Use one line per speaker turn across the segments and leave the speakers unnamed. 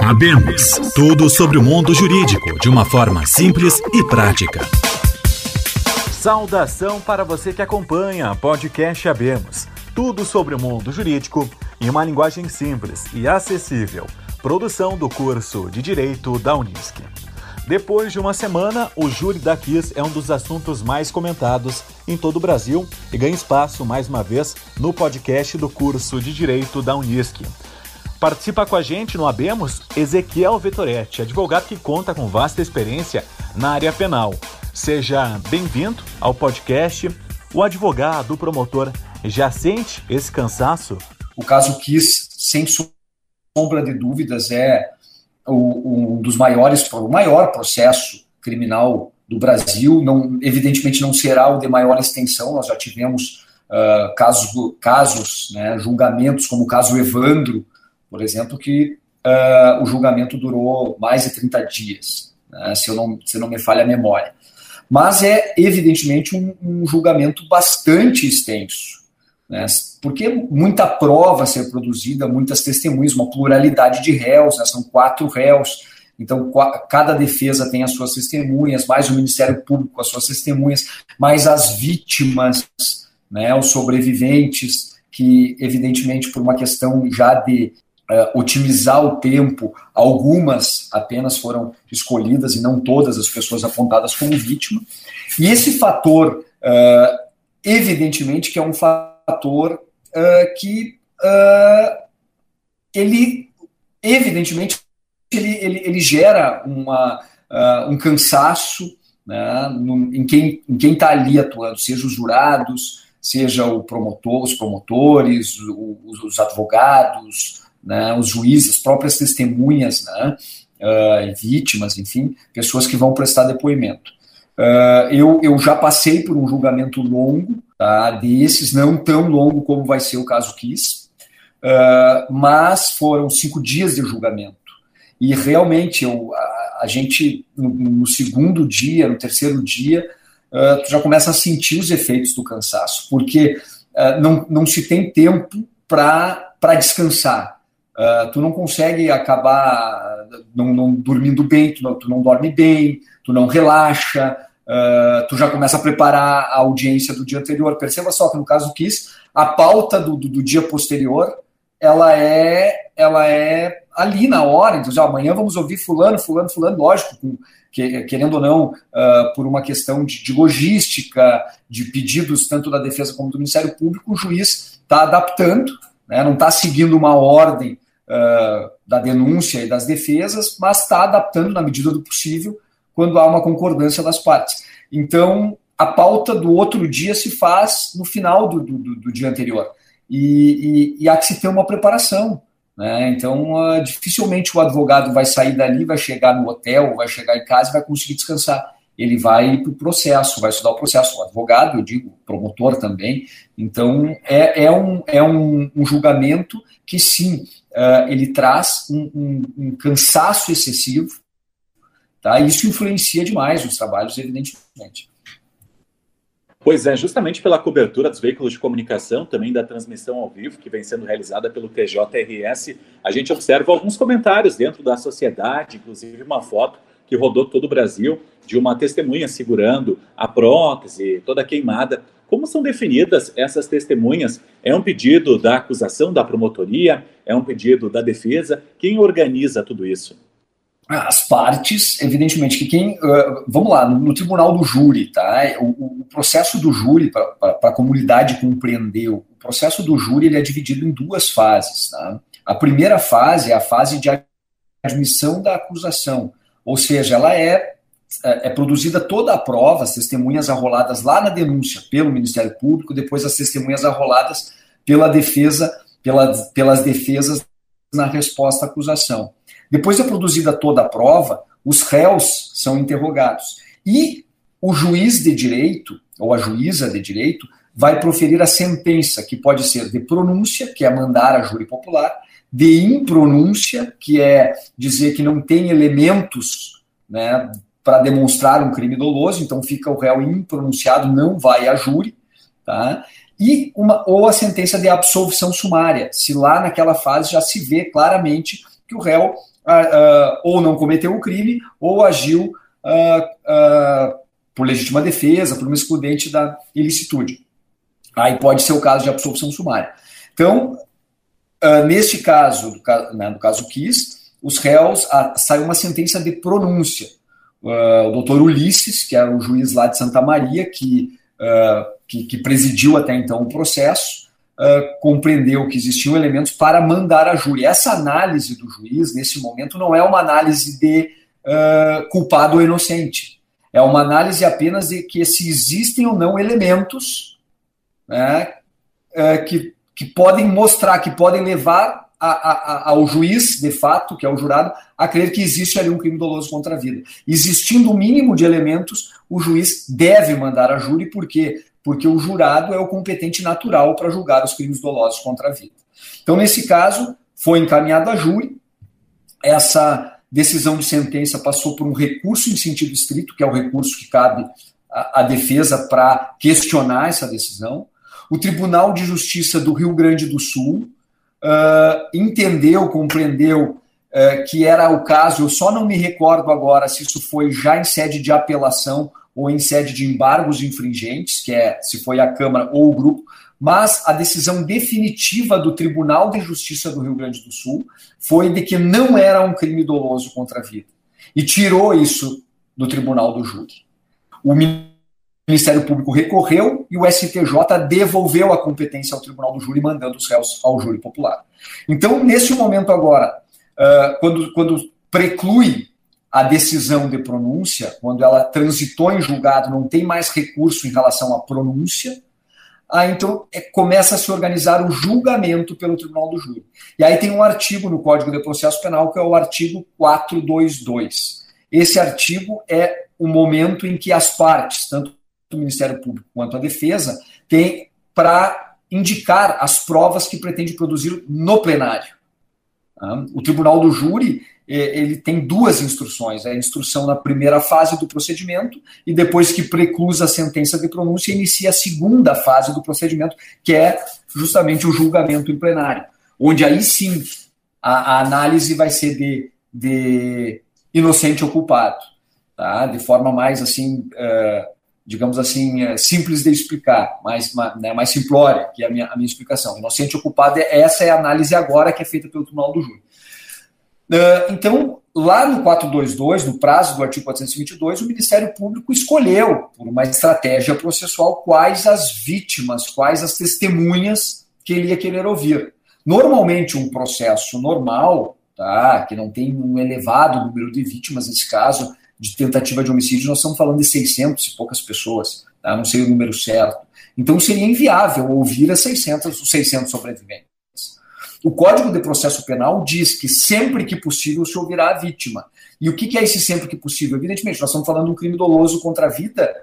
Abemos tudo sobre o mundo jurídico de uma forma simples e prática. Saudação para você que acompanha podcast Abemos. Tudo sobre o mundo jurídico em uma linguagem simples e acessível. Produção do curso de Direito da Unisc. Depois de uma semana, o júri da Kiss é um dos assuntos mais comentados em todo o Brasil e ganha espaço mais uma vez no podcast do curso de Direito da Unisc. Participa com a gente no Abemos Ezequiel Vetoretti, advogado que conta com vasta experiência na área penal. Seja bem-vindo ao podcast. O advogado, o promotor, já sente esse cansaço?
O caso Kiss, sem sombra de dúvidas, é um dos maiores, o maior processo criminal do Brasil. Não, evidentemente não será o de maior extensão. Nós já tivemos uh, casos, casos né, julgamentos, como o caso Evandro, por exemplo, que uh, o julgamento durou mais de 30 dias, né, se, eu não, se não me falha a memória. Mas é, evidentemente, um, um julgamento bastante extenso né? Porque muita prova a ser produzida, muitas testemunhas, uma pluralidade de réus, né? são quatro réus, então cada defesa tem as suas testemunhas, mais o Ministério Público as suas testemunhas, mais as vítimas, né? os sobreviventes, que evidentemente por uma questão já de uh, otimizar o tempo, algumas apenas foram escolhidas e não todas as pessoas apontadas como vítima. E esse fator, uh, evidentemente que é um fator uh, que ele, evidentemente, ele, ele, ele gera uma, um cansaço né, no, em quem em quem está ali atuando, seja os jurados, seja o promotor, os promotores, os, os advogados, né, os juízes, as próprias testemunhas, né, uh, vítimas, enfim, pessoas que vão prestar depoimento. Uh, eu, eu já passei por um julgamento longo, tá, desses, não tão longo como vai ser o caso Kiss, uh, mas foram cinco dias de julgamento. E realmente eu, a, a gente, no, no, segundo dia, no terceiro dia, uh, tu já começa a sentir os efeitos do cansaço, porque não, não se tem tempo para descansar. Tu não consegue acabar não, não dormindo bem, tu não, tu não dorme bem, tu não relaxa, uh, tu já começa a preparar a audiência do dia anterior. Perceba só que no caso do Kiss, a pauta do, do, do dia posterior ela é ela é ali na hora, então já, amanhã vamos ouvir fulano, fulano, fulano, lógico, com, que, querendo ou não, uh, por uma questão de, de, logística, de pedidos tanto da defesa como do Ministério Público, o juiz está adaptando, né, não está seguindo uma ordem uh, da denúncia e das defesas, mas está adaptando na medida do possível quando há uma concordância das partes. Então, a pauta do outro dia se faz no final do, do, do dia anterior. E, e, e, há que se ter uma preparação. Né? Então, uh, dificilmente o advogado vai sair dali, vai chegar no hotel, vai chegar em casa e vai conseguir descansar. Ele vai para o processo, vai estudar o processo. O advogado, eu digo, promotor também. Então, é, é, um, é um, um julgamento que, sim, uh, ele traz um, um, um cansaço excessivo, Tá? Isso influencia demais os trabalhos, evidentemente.
Pois é, justamente pela cobertura dos veículos de comunicação, também da transmissão ao vivo, que vem sendo realizada pelo TJRS, a gente observa alguns comentários dentro da sociedade, inclusive uma foto que rodou todo o Brasil de uma testemunha segurando a prótese toda queimada. Como são definidas essas testemunhas? É um pedido da acusação da promotoria? É um pedido da defesa? Quem organiza tudo isso?
as partes, evidentemente que quem, uh, vamos lá, no, no, tribunal do júri, tá? O, o processo do júri para a comunidade compreender, o processo do júri ele é dividido em duas fases, tá? A primeira fase é a fase de admissão da acusação, ou seja, ela é é, é produzida toda a prova, as testemunhas arroladas lá na denúncia pelo Ministério Público, depois as testemunhas arroladas pela defesa, pela, pelas defesas na resposta à acusação. Depois de produzida toda a prova, os réus são interrogados. E o juiz de direito, ou a juíza de direito, vai proferir a sentença, que pode ser de pronúncia, que é mandar a júri popular, de impronúncia, que é dizer que não tem elementos né, para demonstrar um crime doloso, então fica o réu impronunciado, não vai a júri, tá? E uma, ou a sentença de absolvição sumária, se lá naquela fase já se vê claramente que o réu uh, ou não cometeu o crime, ou agiu uh, por legítima defesa, por uma excludente da ilicitude. Aí pode ser o caso de absolução sumária. Então, neste caso, né, no caso Kiss, os réus, saiu uma sentença de pronúncia. o doutor Ulisses, que era o juiz lá de Santa Maria, que, que, que presidiu até então o processo, uh, compreendeu que existiam elementos para mandar a júri. Essa análise do juiz, nesse momento, não é uma análise de uh, culpado ou inocente. É uma análise apenas de que se existem ou não elementos né, uh, que, que podem mostrar, que podem levar a, a, ao juiz, de fato, que é o jurado, a crer que existe ali um crime doloso contra a vida. Existindo o mínimo de elementos, o juiz deve mandar a júri, porque porque o jurado é o competente natural para julgar os crimes dolosos contra a vida. Então, nesse caso, foi encaminhado a júri, essa decisão de sentença passou por um recurso em sentido estrito, que é o recurso que cabe à, defesa para questionar essa decisão. O Tribunal de Justiça do Rio Grande do Sul uh, entendeu, compreendeu uh, que era o caso, eu só não me recordo agora se isso foi já em sede de apelação ou em sede de embargos infringentes, que é se foi a Câmara ou o grupo, mas a decisão definitiva do Tribunal de Justiça do Rio Grande do Sul foi de que não era um crime doloso contra a vida. E tirou isso do Tribunal do Júri. O Ministério Público recorreu e o STJ devolveu a competência ao Tribunal do Júri, mandando os réus ao júri popular. Então, nesse momento agora, quando, quando preclui a decisão de pronúncia, quando ela transitou em julgado, não tem mais recurso em relação à pronúncia, aí então é, começa a se organizar o julgamento pelo Tribunal do Júri. E aí tem um artigo no Código de Processo Penal, que é o artigo 422. Esse artigo é o momento em que as partes, tanto o Ministério Público quanto a defesa, têm para indicar as provas que pretende produzir no plenário. Tá? O Tribunal do Júri é, ele tem duas instruções: a instrução na primeira fase do procedimento e depois que preclusa a sentença de pronúncia, inicia a segunda fase do procedimento, que é justamente o julgamento em plenário, onde aí sim a, a análise vai ser de, de inocente ou culpado, tá? de forma mais assim, uh, digamos assim, uh, simples de explicar, mais, né, mais simplória, que é a minha, a minha explicação. Inocente ou culpado, essa é a análise agora que é feita pelo Tribunal do Júri. Uh, então, lá no 422, no prazo do artigo 422, o Ministério Público escolheu, por uma estratégia processual, quais as vítimas, quais as testemunhas que ele ia querer ouvir. Normalmente, um processo normal, tá, que não tem um elevado número de vítimas, nesse caso, de tentativa de homicídio, nós estamos falando de 600 e poucas pessoas, tá, não sei o número certo. Então, seria inviável ouvir as 600, os 600 sobreviventes. O Código de Processo Penal diz que sempre que possível se ouvirá a vítima. E o que é esse sempre que possível? Evidentemente, nós estamos falando de um crime doloso contra a vida.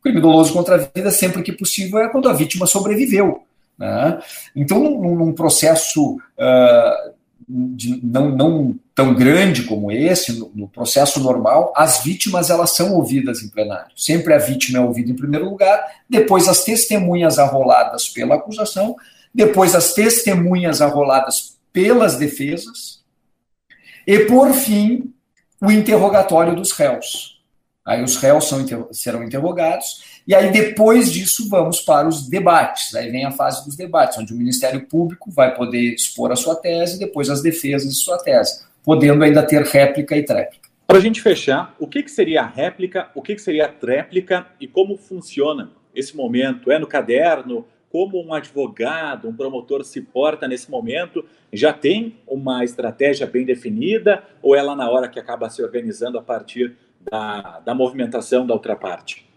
O crime doloso contra a vida, sempre que possível, é quando a vítima sobreviveu. Né? Então, num, num processo uh, de, não, não, tão grande como esse, no, no, processo normal, as vítimas elas são ouvidas em plenário. Sempre a vítima é ouvida em primeiro lugar, depois as testemunhas arroladas pela acusação depois as testemunhas arroladas pelas defesas, e, por fim, o interrogatório dos réus. Aí os réus são, serão interrogados, e aí depois disso vamos para os debates. Aí vem a fase dos debates, onde o Ministério Público vai poder expor a sua tese, depois as defesas de sua tese, podendo ainda ter réplica e tréplica.
Para a gente fechar, o que, que seria a réplica, o que, que seria a tréplica e como funciona esse momento? É no caderno? como um advogado, um promotor se porta nesse momento? Já tem uma estratégia bem definida ou é na hora que acaba se organizando a partir da, da movimentação da outra parte?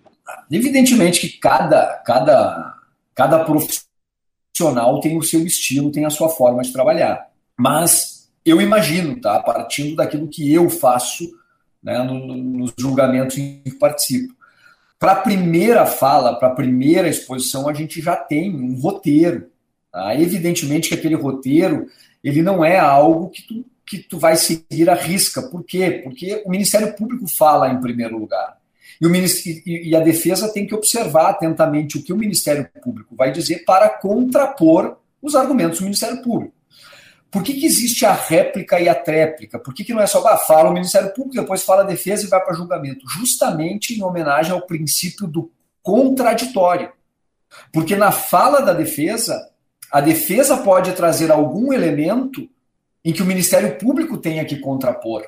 Evidentemente que cada, cada, cada profissional tem o seu estilo, tem a sua forma de trabalhar. Mas eu imagino, tá, partindo daquilo que eu faço né, nos julgamentos em que participo para a primeira fala, para a primeira exposição, a gente já tem um roteiro. Tá? Evidentemente que aquele roteiro ele não é algo que tu, que tu vai seguir à risca. Por quê? Porque o Ministério Público fala em primeiro lugar. E, o e a defesa tem que observar atentamente o que o Ministério Público vai dizer para contrapor os argumentos do Ministério Público. Por que, que existe a réplica e a tréplica? Por que, que não é só ah, fala o Ministério Público, depois fala a defesa e vai para julgamento? Justamente em homenagem ao princípio do contraditório. Porque na fala da defesa, a defesa pode trazer algum elemento em que o Ministério Público tenha que contrapor.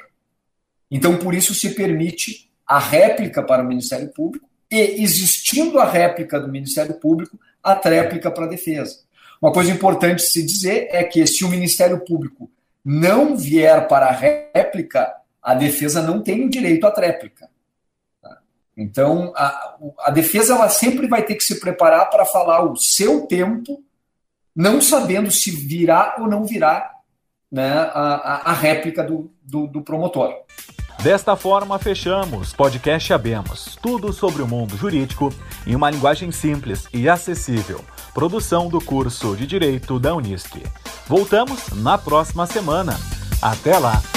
Então, por isso se permite a réplica para o Ministério Público e, existindo a réplica do Ministério Público, a tréplica para a defesa. Uma coisa importante se dizer é que se o Ministério Público não vier para a réplica, a defesa não tem o direito à tréplica. Então, a, a defesa ela sempre vai ter que se preparar para falar o seu tempo, não sabendo se virá ou não virá né, a, a, a réplica do, do, do promotor.
Desta forma, fechamos podcast Abemos, tudo sobre o mundo jurídico em uma linguagem simples e acessível. Produção do curso de Direito da Unisc. Voltamos na próxima semana. Até lá!